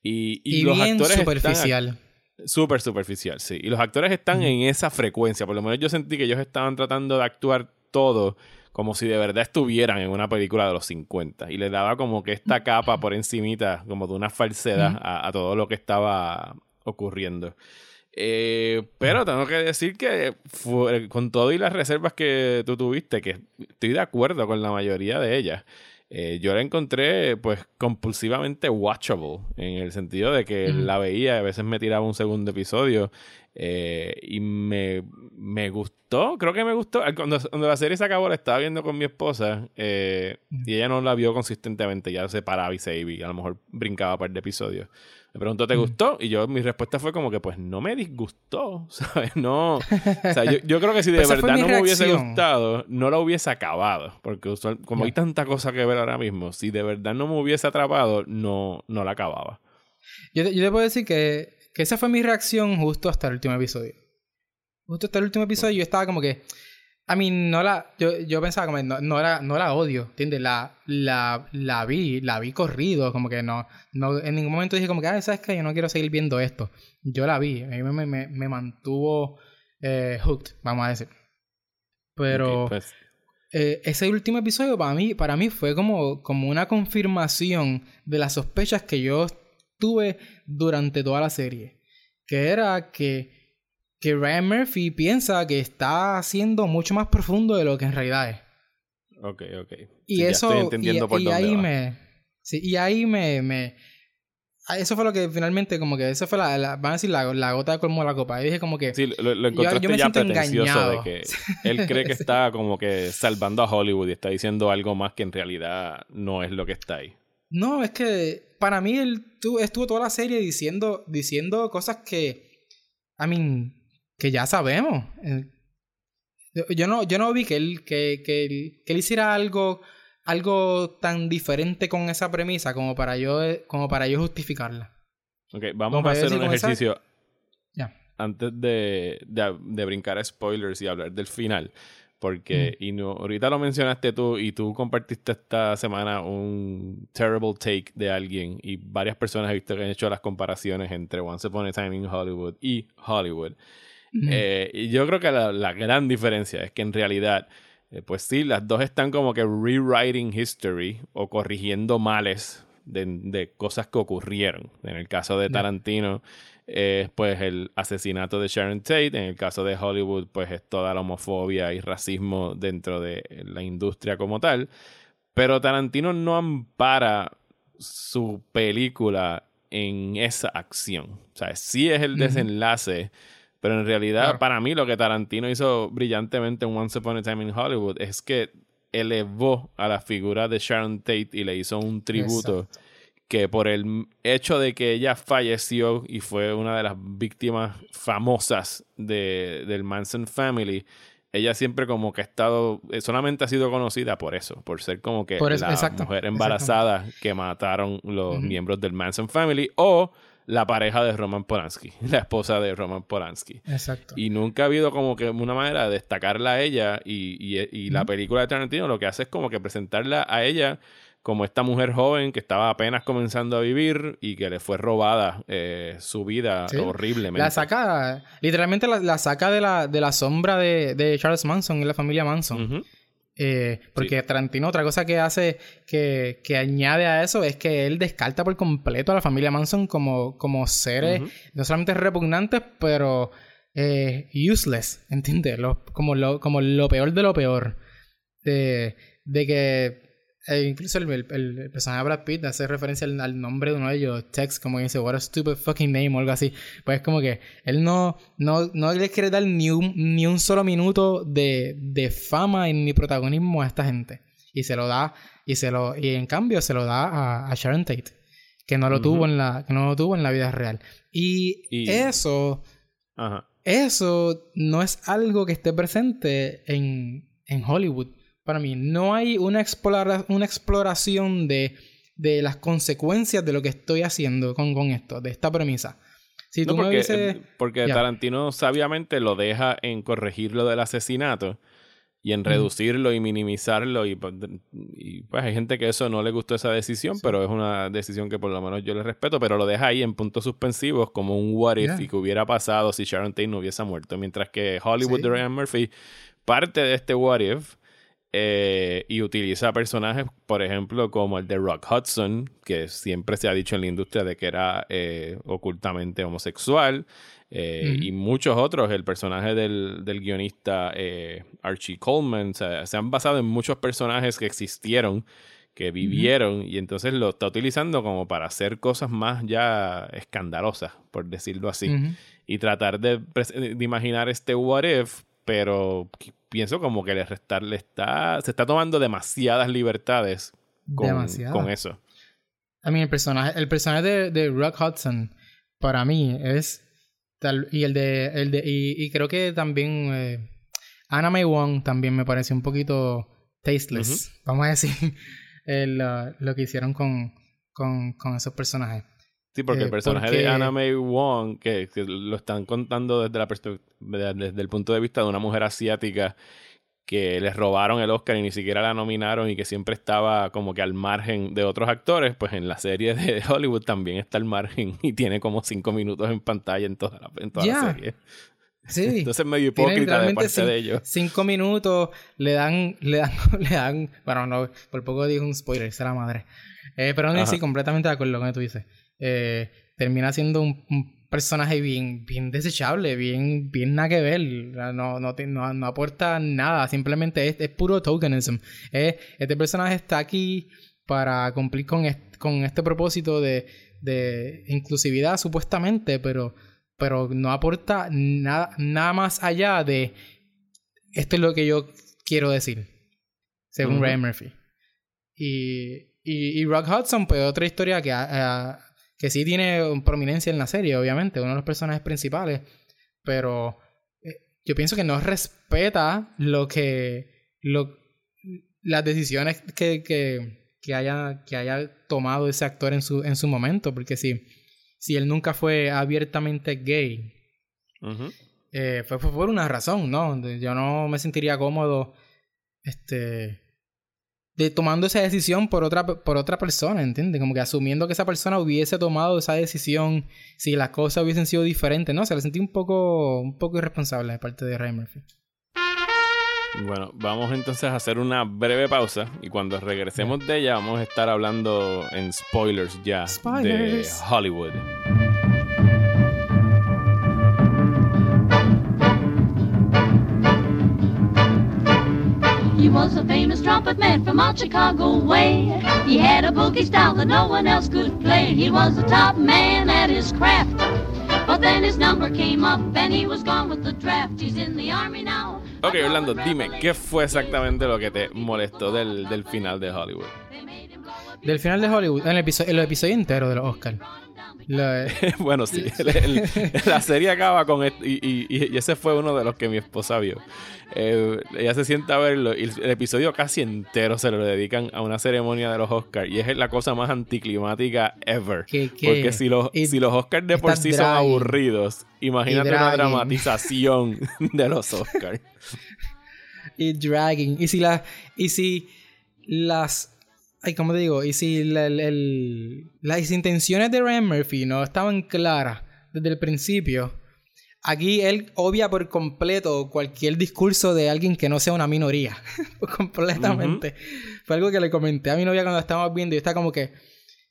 Y, y, los bien actores superficial. Súper superficial, sí. Y los actores están en esa frecuencia. Por lo menos yo sentí que ellos estaban tratando de actuar todo como si de verdad estuvieran en una película de los 50. Y le daba como que esta capa por encimita, como de una falsedad a, todo lo que estaba ocurriendo. Eh, pero tengo que decir que con todo y las reservas que tú tuviste, que estoy de acuerdo con la mayoría de ellas. Eh, yo la encontré pues compulsivamente watchable, en el sentido de que la veía, a veces me tiraba un segundo episodio eh, y me, gustó, creo que me gustó. Cuando, la serie se acabó la estaba viendo con mi esposa eh, y ella no la vio consistentemente, ya se paraba y se iba a lo mejor brincaba un par de episodios. Me preguntó, ¿te gustó? Y yo, mi respuesta fue como que, pues no me disgustó, ¿sabes? No. O sea, yo, creo que si de pues verdad no me hubiese gustado, no la hubiese acabado. Porque como hay tanta cosa que ver ahora mismo, si de verdad no me hubiese atrapado, no, no la acababa. Yo, yo te puedo decir que, que esa fue mi reacción justo hasta el último episodio. Justo hasta el último episodio, yo estaba como que a mí no la. Yo, yo pensaba como no, no, la, no la odio, ¿entiendes? La, la, la vi, la vi corrido, como que no, no. En ningún momento dije como que, ah, ¿sabes qué? Yo no quiero seguir viendo esto. Yo la vi, a mí me, me, me mantuvo eh, hooked, vamos a decir. Pero. Pues. Eh, ese último episodio para mí, para mí fue como, como una confirmación de las sospechas que yo tuve durante toda la serie. Que era que que Ryan Murphy piensa que está siendo mucho más profundo de lo que en realidad es. Ok, ok. Y eso. estoy entendiendo y, por y ahí me. Sí, y ahí me, me. Eso fue lo que finalmente, como que eso fue la, van a decir la, la gota de colmo de la copa. Y dije como que. Sí, lo, encontraste yo, ya pretencioso de que él cree que está como que salvando a Hollywood y está diciendo algo más que en realidad no es lo que está ahí. No, es que para mí él estuvo toda la serie diciendo, diciendo cosas que. I mean, que ya sabemos. Yo no, yo no vi que él, que, que, él, hiciera algo, algo tan diferente con esa premisa como para yo, como para yo justificarla. Ok, vamos a hacer un ejercicio. Ya. Antes de, de, brincar a spoilers y hablar del final. Porque y no, ahorita lo mencionaste tú y tú compartiste esta semana un terrible take de alguien y varias personas he visto que han hecho las comparaciones entre Once Upon a Time in Hollywood y Hollywood. Eh, y yo creo que la, gran diferencia es que en realidad, eh, pues sí, las dos están como que rewriting history o corrigiendo males de, cosas que ocurrieron. En el caso de Tarantino, eh, pues el asesinato de Sharon Tate. En el caso de Hollywood, pues es toda la homofobia y racismo dentro de la industria como tal. Pero Tarantino no ampara su película en esa acción. O sea, sí es el desenlace. Pero en realidad, para mí, lo que Tarantino hizo brillantemente en Once Upon a Time in Hollywood es que elevó a la figura de Sharon Tate y le hizo un tributo que por el hecho de que ella falleció y fue una de las víctimas famosas de, del Manson Family, ella siempre como que ha estado, eh, solamente ha sido conocida por eso, por ser como que la mujer embarazada que mataron los miembros del Manson Family o la pareja de Roman Polanski, la esposa de Roman Polanski. Exacto. Y nunca ha habido como que una manera de destacarla a ella y, y, la película de Tarantino lo que hace es como que presentarla a ella como esta mujer joven que estaba apenas comenzando a vivir y que le fue robada eh, su vida horriblemente. La saca, literalmente la, saca de la, de la sombra de, de, Charles Manson y la familia Manson. Eh, porque Tarantino, otra cosa que hace, que, que, añade a eso, es que él descarta por completo a la familia Manson como, como seres no solamente repugnantes, pero eh, useless, ¿entiendes? como, lo, como lo peor de lo peor. De, de que eh, incluso el, el, personaje de Brad Pitt hace referencia al, nombre de uno de ellos, Tex, como dice, what a stupid fucking name o algo así. Pues es como que él no, no, no le quiere dar ni un, ni un solo minuto de, de fama ni protagonismo a esta gente. Y se lo da, y se lo, y en cambio se lo da a, Sharon Tate, que no lo tuvo en la, que no lo tuvo en la vida real. Y, eso, eso no es algo que esté presente en, en Hollywood para mí. No hay una, una exploración de, de, las consecuencias de lo que estoy haciendo con, con esto, de esta premisa. Si tú porque, me porque Tarantino sabiamente lo deja en corregir lo del asesinato y en reducirlo y minimizarlo y, pues, y, pues hay gente que eso no le gustó esa decisión, pero es una decisión que por lo menos yo le respeto, pero lo deja ahí en puntos suspensivos como un what if y que hubiera pasado si Sharon Tate no hubiese muerto, mientras que Hollywood de Ryan Murphy parte de este what if eh, y utiliza personajes, por ejemplo, como el de Rock Hudson, que siempre se ha dicho en la industria de que era eh, ocultamente homosexual, eh, y muchos otros. El personaje del, del guionista Archie Coleman se han basado en muchos personajes que existieron, que vivieron, y entonces lo está utilizando como para hacer cosas más ya escandalosas, por decirlo así, y tratar de, de imaginar este what if, pero pienso como que le restar, le está, se está tomando demasiadas libertades con, con eso. A mí el personaje, el personaje de, de, Rock Hudson, para mí, es tal, y el de, el de, y, creo que también eh, Anna May Wong también me parece un poquito tasteless, vamos a decir, lo que hicieron con, con, con esos personajes. Sí, porque el eh, personaje de Anna May Wong, que, lo están contando desde, la desde el punto de vista de una mujer asiática que les robaron el Oscar y ni siquiera la nominaron y que siempre estaba como que al margen de otros actores, pues en la serie de Hollywood también está al margen y tiene como cinco minutos en pantalla en toda la, en toda la serie. Sí. Entonces medio hipócrita de parte de ellos. Cinco minutos le dan, le dan, le dan, bueno, no, por poco digo un spoiler, será madre. Eh, pero no, sí, completamente de acuerdo con lo que tú dices. Eh, termina siendo un, personaje bien, bien desechable, bien, bien nada que ver. No, no, no, aporta nada, simplemente es, es puro tokenism. este personaje está aquí para cumplir con, con este propósito de, de inclusividad, supuestamente, pero, pero no aporta nada, nada más allá de esto es lo que yo quiero decir, según Ray Murphy. Y, y, y, Rock Hudson, pues otra historia que que sí tiene prominencia en la serie, obviamente, uno de los personajes principales, pero eh, yo pienso que no respeta lo que, lo, las decisiones que, que, que, haya, que haya tomado ese actor en su, en su momento, porque si, si él nunca fue abiertamente gay, eh, fue, fue, por una razón, ¿no? Yo no me sentiría cómodo, este de tomando esa decisión por otra, por otra persona, ¿entiendes? Como que asumiendo que esa persona hubiese tomado esa decisión si las cosas hubiesen sido diferentes, ¿no? Se le sentí un poco, un poco irresponsable de parte de Ray Murphy. Bueno, vamos entonces a hacer una breve pausa y cuando regresemos de ella vamos a estar hablando en spoilers ya de Hollywood. He was a famous trumpet man from out Chicago way. He had a boogie style that no one else could play. He was the top man at his craft. But then his number came up and he was gone with the draft. He's in the army now. Ok, Orlando, dime, ¿qué fue exactamente lo que te molestó del, del final de Hollywood? Del final de Hollywood, en el episodio, el episodio entero de los Oscars. bueno, sí. la serie acaba con... y, y, ese fue uno de los que mi esposa vio. Eh, ella se sienta a verlo y el, episodio casi entero se lo dedican a una ceremonia de los Oscars. Y es la cosa más anticlimática ever. Porque si los, si los Oscars de por sí son aburridos, imagínate una dramatización de los Oscars. y dragging. Y si, la, y si las Ay, ¿cómo te digo? Y si las intenciones de Ryan Murphy no estaban claras desde el principio, aquí él obvia por completo cualquier discurso de alguien que no sea una minoría. Completamente. Fue algo que le comenté a mi novia cuando estábamos viendo y está como que,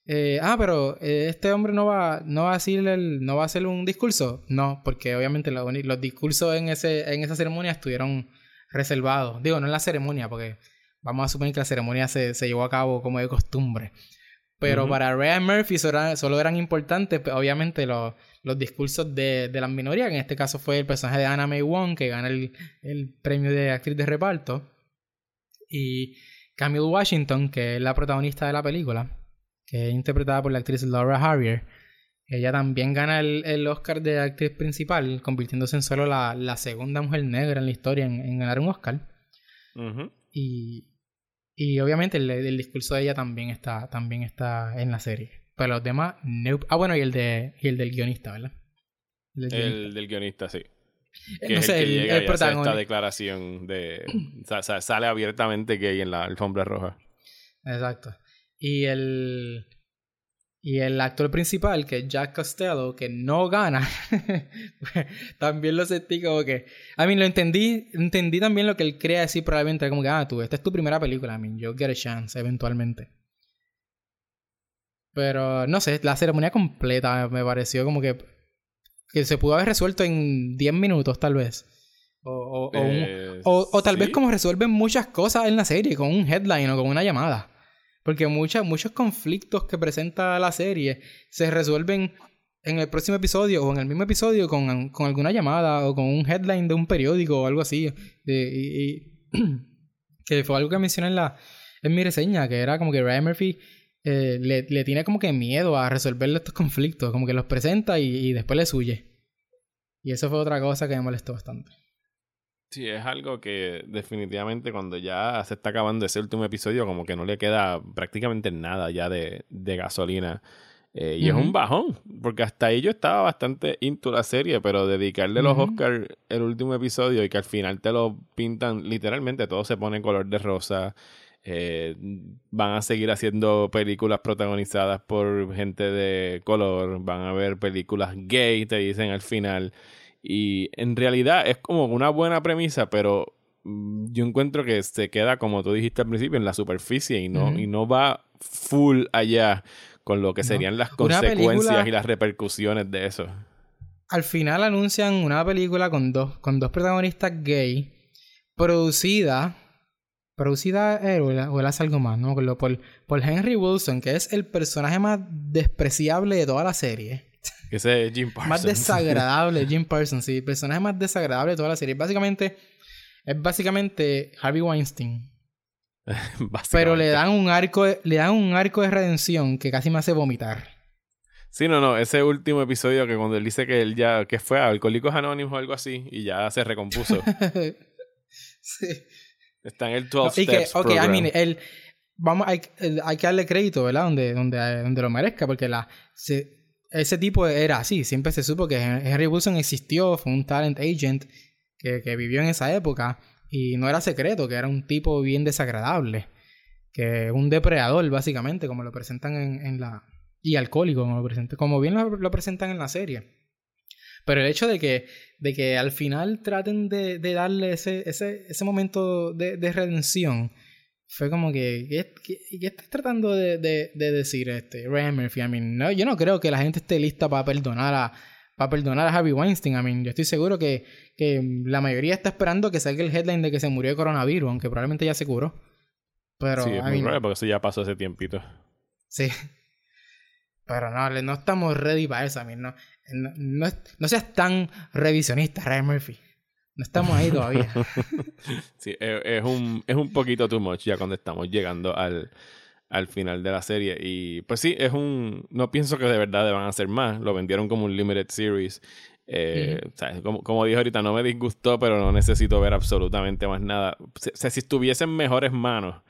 eh, ah, pero eh, este hombre no va, no va a decir no va a hacer un discurso. No, porque obviamente los, discursos en, ese, en esa ceremonia estuvieron reservados. Digo, no en la ceremonia, porque vamos a suponer que la ceremonia se, se llevó a cabo como de costumbre. Pero para Ryan Murphy solo eran, importantes, pues, obviamente, los, los discursos de, de las minorías, que en este caso fue el personaje de Anna May Wong, que gana el, el premio de actriz de reparto, y Camille Washington, que es la protagonista de la película, que es interpretada por la actriz Laura Harrier. Ella también gana el, el Oscar de actriz principal, convirtiéndose en solo la, la segunda mujer negra en la historia en, ganar un Oscar. Y y obviamente el, discurso de ella también está, también está en la serie. Pero los demás, Ah, bueno, y el, de, y el del guionista, ¿verdad? El, del guionista, sí. Que es el, que llega y hace esta declaración de... sale abiertamente gay en la alfombra roja. Exacto. Y el... Y el actor principal, que es Jack Costello, que no gana, también lo sentí como que... A mí lo entendí, entendí también lo que él quería decir probablemente, como que, ah, tú, esta es tu primera película, I mean, you'll get a chance eventualmente. Pero, no sé, la ceremonia completa me pareció como que... Que se pudo haber resuelto en 10 minutos, tal vez. O, o, o, eh, tal vez como resuelven muchas cosas en la serie, con un headline o con una llamada. Porque muchos conflictos que presenta la serie se resuelven en el próximo episodio o en el mismo episodio con, con alguna llamada o con un headline de un periódico o algo así. que fue algo que mencioné en, la, en mi reseña, que era como que Ryan Murphy eh, le, le, tiene como que miedo a resolver estos conflictos, como que los presenta y, después le huye. Y eso fue otra cosa que me molestó bastante. Sí, es algo que definitivamente cuando ya se está acabando ese último episodio, como que no le queda prácticamente nada ya de, de gasolina. Eh, y es un bajón, porque hasta ahí yo estaba bastante into la serie, pero dedicarle los Oscars el último episodio y que al final te lo pintan, literalmente todo se pone en color de rosa. Eh, van a seguir haciendo películas protagonizadas por gente de color, van a haber películas gay, te dicen al final. Y en realidad es como una buena premisa, pero mm, yo encuentro que se queda, como tú dijiste al principio, en la superficie y no, y no va full allá con lo que serían las consecuencias y las repercusiones de eso. Al final anuncian una película con dos, con dos protagonistas gay, producida. Producida él o él hace algo más, ¿no? Por, por Henry Wilson, que es el personaje más despreciable de toda la serie. Ese es Jim Parsons. Más desagradable, Jim Parsons, sí. El personaje más desagradable de toda la serie. Básicamente, es básicamente Harvey Weinstein. Pero le dan un arco, le dan un arco de redención que casi me hace vomitar. Sí, no, no, ese último episodio que cuando él dice que él ya, que fue a Alcohólicos Anónimos o algo así, y ya se recompuso. sí. Está en el 12 Steps Ok, I mean, él, vamos, hay, hay, que darle crédito, ¿verdad? Donde, donde, donde lo merezca, porque la, se, ese tipo era así. Siempre se supo que Henry Wilson existió, fue un talent agent que, vivió en esa época. Y no era secreto, que era un tipo bien desagradable. Que un depredador, básicamente, como lo presentan en, la. Y alcohólico, como, lo como bien lo, presentan en la serie. Pero el hecho de que, de que al final traten de, darle ese, ese, ese momento de, de redención fue como que, ¿qué, estás tratando de, decir este Ryan Murphy? I mean, no, yo no creo que la gente esté lista para perdonar a para perdonar a Harvey Weinstein. I mean, yo estoy seguro que, que la mayoría está esperando que salga el headline de que se murió de coronavirus, aunque probablemente ya se curó. Pero, sí, es muy raro porque eso ya pasó hace tiempito. Sí. Pero no, no estamos ready para eso. I mean, no, no, no seas tan revisionista, Ryan Murphy. No estamos ahí todavía. sí, es, un, es un poquito too much ya cuando estamos llegando al, al final de la serie. Y pues sí, es un. No pienso que de verdad deban hacer más. Lo vendieron como un limited series. Eh, como, como dije ahorita, no me disgustó, pero no necesito ver absolutamente más nada. O sea, si estuviese en mejores manos,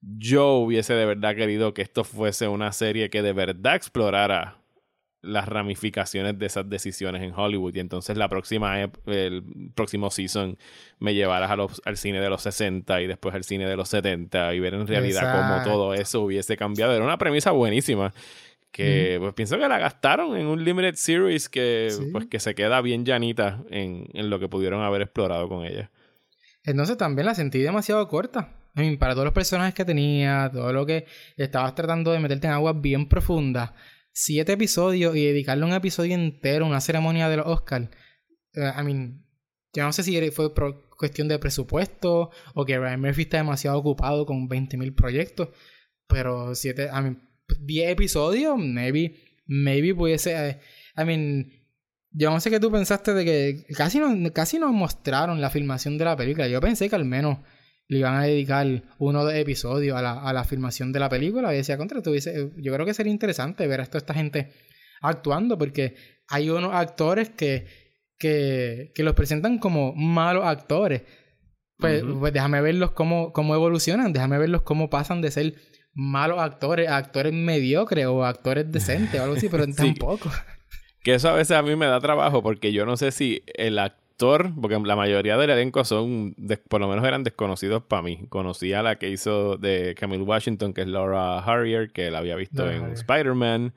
yo hubiese de verdad querido que esto fuese una serie que de verdad explorara las ramificaciones de esas decisiones en Hollywood. Y entonces la próxima el próximo season me llevarás al cine de los 60 y después al cine de los 70 y ver en realidad cómo todo eso hubiese cambiado. Era una premisa buenísima que pues pienso que la gastaron en un limited series que pues que se queda bien llanita en, en, lo que pudieron haber explorado con ella. Entonces también la sentí demasiado corta. para todos los personajes que tenía, todo lo que estabas tratando de meterte en aguas bien profundas, siete episodios y dedicarle un episodio entero a una ceremonia de los Oscars. Eh, I mean, yo no sé si fue por cuestión de presupuesto o que Ryan Murphy está demasiado ocupado con 20.000 proyectos, pero siete, I mean, 10 episodios, maybe, maybe pudiese. Eh, I mean, yo no sé qué tú pensaste de que casi no, casi nos mostraron la filmación de la película. Yo pensé que al menos le iban a dedicar uno de episodios a la, a la filmación de la película. Y decía, contra, tuviese, yo creo que sería interesante ver a toda esta gente actuando, porque hay unos actores que, que, que los presentan como malos actores. Pues, pues déjame verlos cómo, cómo evolucionan, déjame verlos cómo pasan de ser malos actores, actores mediocres o actores decentes o algo así, pero tampoco. Que eso a veces a mí me da trabajo porque yo no sé si el actor, porque la mayoría del elenco son, por lo menos eran desconocidos para mí. Conocí a la que hizo de Camille Washington, que es Laura Harrier, que la había visto en Spider-Man.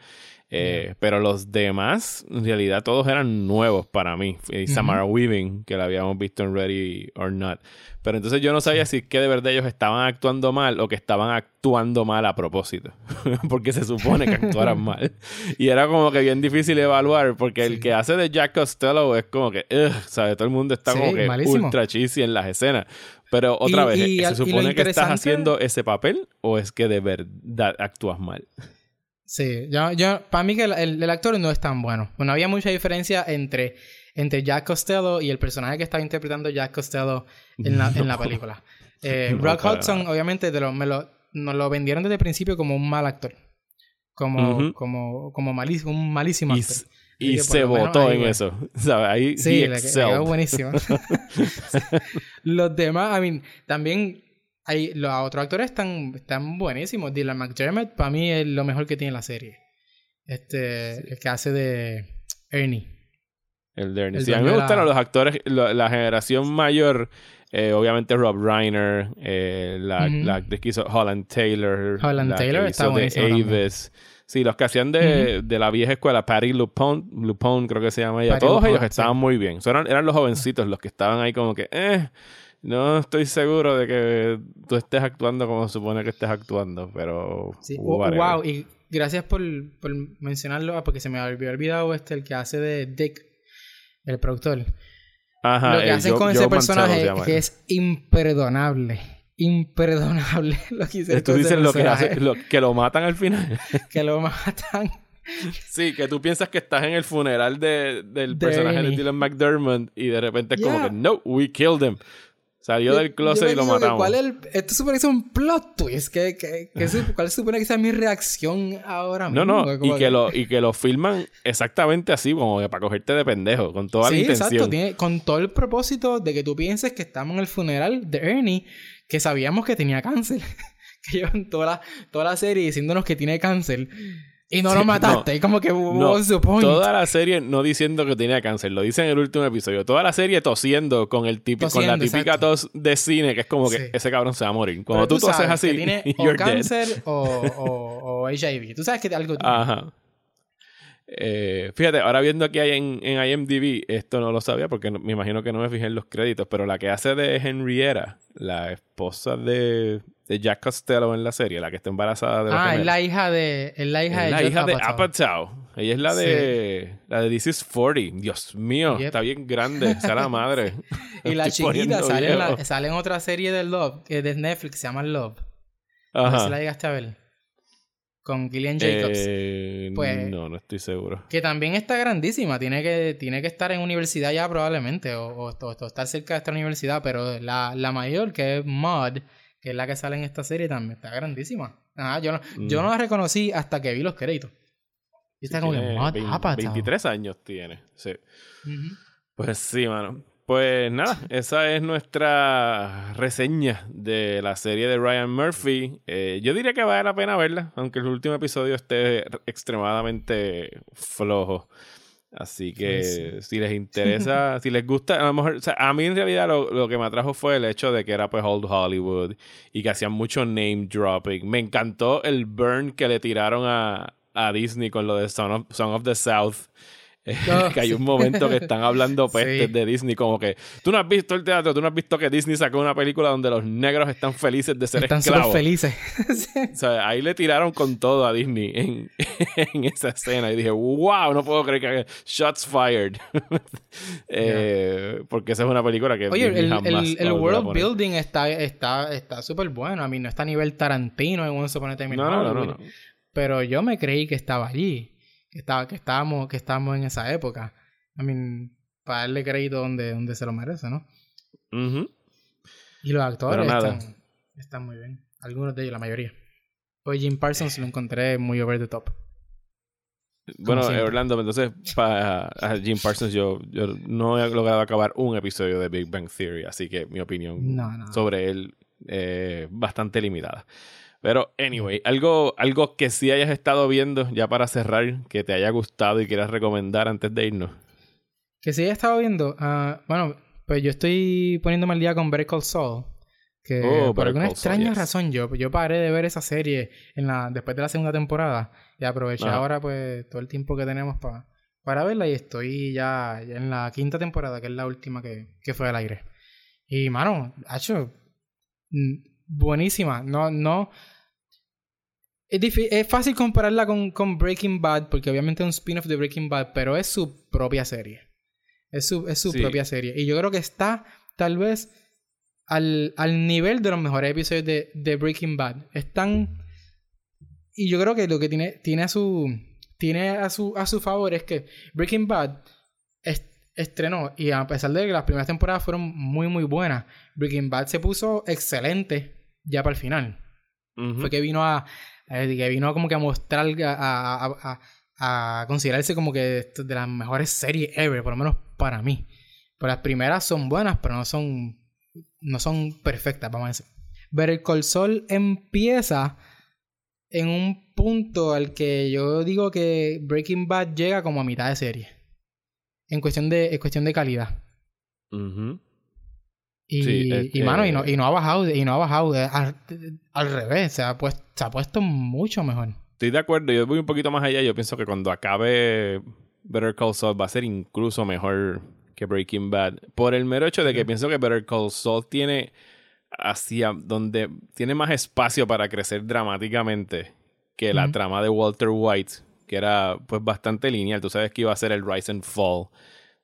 Eh, pero los demás, en realidad todos eran nuevos para mí. Y Samara Weaving, que la habíamos visto en Ready or Not. Pero entonces yo no sabía si es que de verdad ellos estaban actuando mal o que estaban actuando mal a propósito. porque se supone que actuaran mal. Y era como que bien difícil evaluar porque el que hace de Jack Costello es como que, ¿sabes? Todo el mundo está como que ultra cheesy en las escenas. Pero otra vez, ¿se supone que estás haciendo ese papel o es que de verdad actúas mal? Sí, yo, yo, para mí que el, actor no es tan bueno. Bueno, había mucha diferencia entre, entre Jack Costello y el personaje que estaba interpretando Jack Costello en la, en la película. Eh, Rock Hudson, obviamente, lo, me lo, nos lo vendieron desde el principio como un mal actor. Como, como, como malísimo, un malísimo actor. Y, se votó en eso. ¿sabes? Ahí sí, le quedó buenísimo. Los demás, I mean, también hay, los otros actores están, están buenísimos. Dylan McDermott, para mí, es lo mejor que tiene la serie. Este, el que hace de Ernie. El de Ernie. sí, a mí me gustan los actores, la, generación mayor. Eh, obviamente Rob Reiner, eh, la, actriz que hizo Holland Taylor. Holland Taylor está buenísimo. Avis. Sí, los que hacían de, de, la vieja escuela, Patty Lupone, Lupone creo que se llama ella. Todos ellos estaban muy bien. eran, eran, los jovencitos los que estaban ahí como que, eh, no estoy seguro de que tú estés actuando como se supone que estés actuando, pero. Sí, wow, y gracias por, por, mencionarlo, porque se me había olvidado este, el que hace de Dick, el productor. Ajá, lo que hacen con ese personaje que es imperdonable. Imperdonable lo que hizo Tú dices lo que, hace, lo, que lo matan al final. que lo matan. Sí, que tú piensas que estás en el funeral de, del personaje de Dylan McDermott y de repente es como que, no, we killed him. Salió del closet y lo matamos. ¿cuál es esto supone que es un plot twist. ¿Qué, qué, ¿Cuál supone que sea mi reacción ahora mismo? No, no. Y que, lo, y que lo filman exactamente así, como para cogerte de pendejo, con toda la intención. Exacto, tiene, con todo el propósito de que tú pienses que estamos en el funeral de Ernie, que sabíamos que tenía cáncer. que llevan toda la, toda la serie diciéndonos que tiene cáncer. Y no lo mataste. como que no, Toda la serie no diciendo que tenía cáncer. Lo dice en el último episodio. Toda la serie tosiendo con el típico, con la típica tos de cine, que es como que ese cabrón se va a morir. Cuando tú, toses así, que tiene o cáncer o, o, HIV. Tú sabes que algo tiene. Ajá. Eh, fíjate, ahora viendo aquí en, en IMDb, esto no lo sabía porque me imagino que no me fijé en los créditos, pero la que hace de Henrietta, la esposa de, de Jack Costello en la serie, la que está embarazada de Ah, es la hija de es la hija es de la hija de Apatow. Ella es la de la de This is 40. Dios mío, está bien grande, sea la madre. y la chiquita sale en, la, sale en, otra serie de Love, que de Netflix, se llama Love. Ajá. No sé si la llegaste a ver con Gillian Jacobs. Eh, pues, no, no estoy seguro. Que también está grandísima. Tiene que, tiene que estar en universidad ya probablemente. O, estar cerca de esta universidad. Pero la, la, mayor, que es Maud, que es la que sale en esta serie, también está grandísima. yo, no, yo no la reconocí hasta que vi los créditos. Y está como que Maud 23 años tiene. Sí. Pues sí, mano. Pues nada, esa es nuestra reseña de la serie de Ryan Murphy. Eh, yo diría que vale la pena verla, aunque el último episodio esté extremadamente flojo. Así que si les interesa, si les gusta, a lo mejor, o sea, a mí en realidad lo, lo, que me atrajo fue el hecho de que era pues Old Hollywood y que hacían mucho name dropping. Me encantó el burn que le tiraron a, a Disney con lo de Song of, Song of the South. que hay un momento que están hablando pestes de Disney, como que tú no has visto el teatro, tú no has visto que Disney sacó una película donde los negros están felices de ser están esclavos. Están felices. o sea, ahí le tiraron con todo a Disney en, en, esa escena. Y dije, wow, no puedo creer que shots fired. eh, Porque esa es una película que Oye, el, el, el world building está está está súper bueno. A mí no está a nivel Tarantino en Upon a Time no, no, no, no, Pero yo me creí que estaba allí que, estaba, que, estábamos, que estábamos en esa época. I mean, para darle crédito donde, donde se lo merece, ¿no? Y los actores están, están, muy bien. Algunos de ellos, la mayoría. Pues Jim Parsons lo encontré muy over the top. Bueno, Orlando, entonces para Jim Parsons yo, yo no he logrado acabar un episodio de Big Bang Theory, así que mi opinión sobre él es bastante limitada. Pero, anyway, algo, algo que sí hayas estado viendo ya para cerrar, que te haya gustado y quieras recomendar antes de irnos. Que sí haya estado viendo. Uh, bueno, pues yo estoy poniéndome al día con Better Call Saul. Que oh, por alguna extraña razón yo, yo paré de ver esa serie en la, después de la segunda temporada. Y aproveché ahora pues todo el tiempo que tenemos para para verla y estoy ya, en la quinta temporada, que es la última que, que fue al aire. Y mano, ha hecho mm, buenísima. No, no, es, fácil compararla con, con, Breaking Bad, porque obviamente es un spin-off de Breaking Bad, pero es su propia serie. Es su, es su propia serie. Y yo creo que está, tal vez, al, al nivel de los mejores episodios de, de, Breaking Bad. Están. Y yo creo que lo que tiene, tiene a su. Tiene a su, a su favor es que Breaking Bad estrenó. Y a pesar de que las primeras temporadas fueron muy, muy buenas, Breaking Bad se puso excelente ya para el final. Fue que vino a, que vino como que a mostrar, a, a, considerarse como que de las mejores series ever, por lo menos para mí. Pero las primeras son buenas, pero no son, no son perfectas, vamos a decir. Ver el Col Sol empieza en un punto al que yo digo que Breaking Bad llega como a mitad de serie. En cuestión de, en cuestión de calidad. Y, y, mano, y no, y no ha bajado, y no ha bajado al, revés, se ha, puesto, se ha puesto mucho mejor. Estoy de acuerdo, yo voy un poquito más allá, yo pienso que cuando acabe Better Call Saul va a ser incluso mejor que Breaking Bad. Por el mero hecho de que pienso que Better Call Saul tiene hacia donde tiene más espacio para crecer dramáticamente que la trama de Walter White, que era pues bastante lineal. Tú sabes que iba a ser el Rise and Fall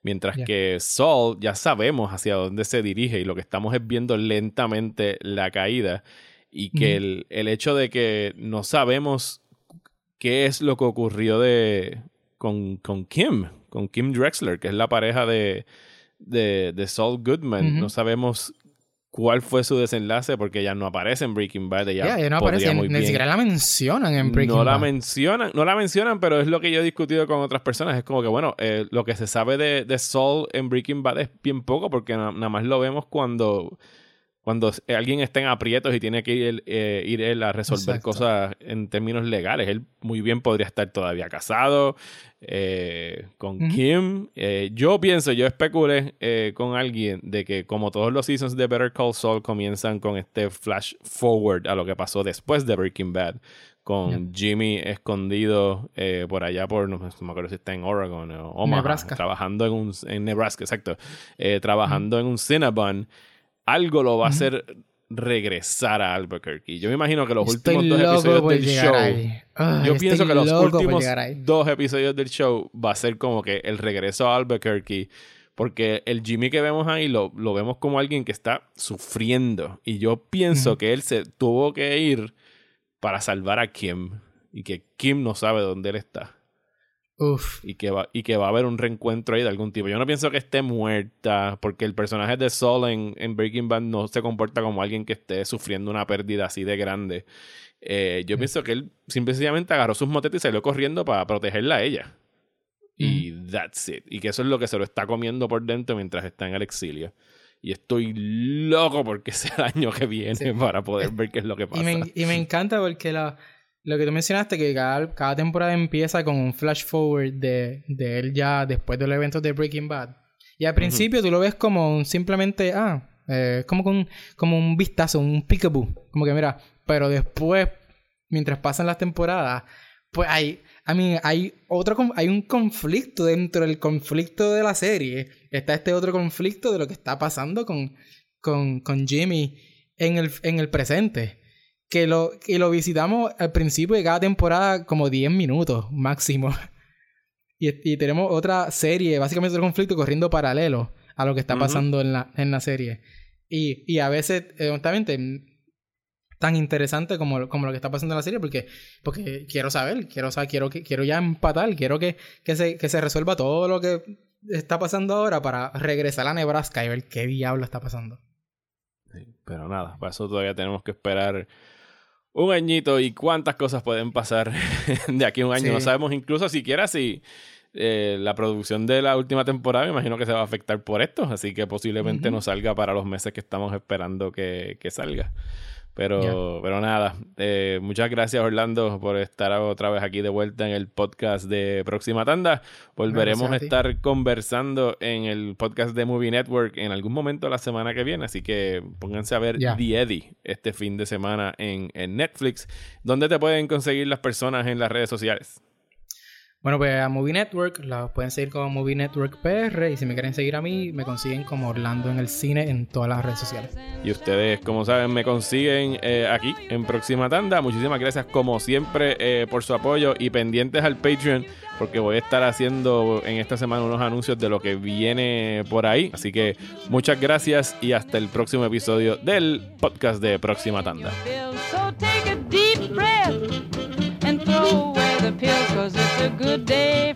Mientras que Sol ya sabemos hacia dónde se dirige y lo que estamos es viendo lentamente la caída y que el, el, hecho de que no sabemos qué es lo que ocurrió de, con, con Kim, con Kim Drexler, que es la pareja de, de, de Saul Goodman. No sabemos cuál fue su desenlace porque ya no aparece en Breaking Bad. Ella no aparece, ni siquiera la mencionan en Breaking no Bad. La mencionan, no la mencionan, pero es lo que yo he discutido con otras personas. Es como que, bueno, eh, lo que se sabe de, de Saul en Breaking Bad es bien poco porque nada más lo vemos cuando cuando alguien está en aprietos y tiene que ir, eh, ir él a resolver cosas en términos legales. Él muy bien podría estar todavía casado eh, con Kim. Eh, yo pienso, yo especulé con alguien de que como todos los seasons de Better Call Saul comienzan con este flash forward a lo que pasó después de Breaking Bad. Con Jimmy escondido por allá por, no, me acuerdo si está en Oregon o Omaha, Nebraska. trabajando en un, en Nebraska, exacto, trabajando en un Cinnabon algo lo va a hacer regresar a Albuquerque. Yo me imagino que los últimos dos episodios del show. yo pienso que los últimos dos episodios del show va a ser como que el regreso a Albuquerque. Porque el Jimmy que vemos ahí lo, lo vemos como alguien que está sufriendo. Y yo pienso que él se tuvo que ir para salvar a Kim. Y que Kim no sabe dónde él está. Uf. Y que, va, y que va a haber un reencuentro ahí de algún tipo. Yo no pienso que esté muerta, porque el personaje de Saul en, en Breaking Bad no se comporta como alguien que esté sufriendo una pérdida así de grande. Eh, yo pienso que él simplemente agarró sus motetes y salió corriendo para protegerla a ella. Y that's it. Y que eso es lo que se lo está comiendo por dentro mientras está en el exilio. Y estoy loco porque sea el año que viene para poder ver qué es lo que pasa. Y me, y me encanta porque la, lo que tú mencionaste, que cada, cada temporada empieza con un flash forward de, de, él ya después de los eventos de Breaking Bad. Y al principio tú lo ves como un, simplemente, ah, eh, como, con, como un vistazo, un peekaboo. Como que mira, pero después, mientras pasan las temporadas, Pues hay, I mean, hay otro hay un conflicto dentro del conflicto de la serie. Está este otro conflicto de lo que está pasando con, con, con Jimmy en el, en el presente. Que lo, que lo visitamos al principio de cada temporada como 10 minutos máximo. Y, y, tenemos otra serie, básicamente otro conflicto corriendo paralelo a lo que está pasando en, la, en la serie. Y, y a veces, eh, honestamente, tan interesante como, como, lo que está pasando en la serie porque, porque quiero saber, quiero saber, quiero, quiero ya empatar, quiero que, que, se, que se resuelva todo lo que está pasando ahora para regresar a Nebraska y ver qué diablo está pasando pero nada, para eso todavía tenemos que esperar un añito y cuántas cosas pueden pasar de aquí a un año. No sabemos incluso siquiera si eh, la producción de la última temporada, me imagino que se va a afectar por esto, así que posiblemente no salga para los meses que estamos esperando que, que salga. Pero, pero nada, eh, muchas gracias Orlando por estar otra vez aquí de vuelta en el podcast de Próxima Tanda. Volveremos a, estar conversando en el podcast de Movie Network en algún momento la semana que viene, así que pónganse a ver The Eddie este fin de semana en, en Netflix. ¿Dónde te pueden conseguir las personas en las redes sociales? Bueno, pues a Movie Network, la pueden seguir como Movie Network PR y si me quieren seguir a mí, me consiguen como Orlando en el cine en todas las redes sociales. Y ustedes, como saben, me consiguen eh, aquí en Próxima Tanda. Muchísimas gracias como siempre eh, por su apoyo y pendientes al Patreon porque voy a estar haciendo en esta semana unos anuncios de lo que viene por ahí. Así que muchas gracias y hasta el próximo episodio del podcast de Próxima Tanda. A good day